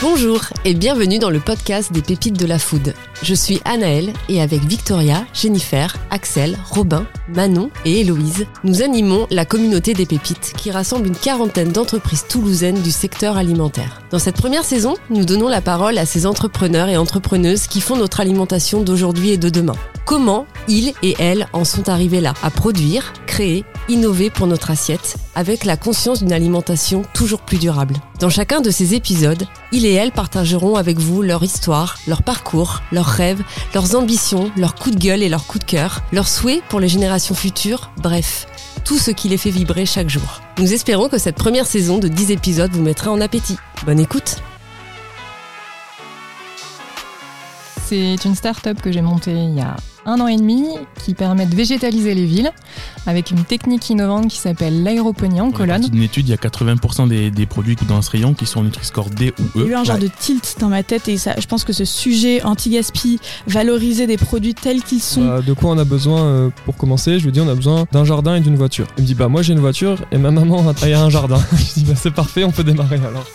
Bonjour et bienvenue dans le podcast des pépites de la food. Je suis Anaëlle et avec Victoria, Jennifer, Axel, Robin, Manon et Héloïse, nous animons la communauté des pépites qui rassemble une quarantaine d'entreprises toulousaines du secteur alimentaire. Dans cette première saison, nous donnons la parole à ces entrepreneurs et entrepreneuses qui font notre alimentation d'aujourd'hui et de demain. Comment ils et elles en sont arrivés là, à produire, créer, innover pour notre assiette, avec la conscience d'une alimentation toujours plus durable. Dans chacun de ces épisodes, ils et elles partageront avec vous leur histoire, leur parcours, leurs rêves, leurs ambitions, leurs coups de gueule et leurs coups de cœur, leurs souhaits pour les générations futures, bref, tout ce qui les fait vibrer chaque jour. Nous espérons que cette première saison de 10 épisodes vous mettra en appétit. Bonne écoute C'est une start-up que j'ai montée il y a un an et demi qui permet de végétaliser les villes avec une technique innovante qui s'appelle l'aéroponie en colonne. Dans une étude, il y a 80% des, des produits dans ce rayon qui sont Nutri-Score D ou E. Il y a eu un genre de tilt dans ma tête et ça, je pense que ce sujet anti-gaspi, valoriser des produits tels qu'ils sont. Bah, de quoi on a besoin euh, pour commencer? Je lui dis on a besoin d'un jardin et d'une voiture. Il me dit bah moi j'ai une voiture et ma maman a un jardin. je dis bah c'est parfait, on peut démarrer alors.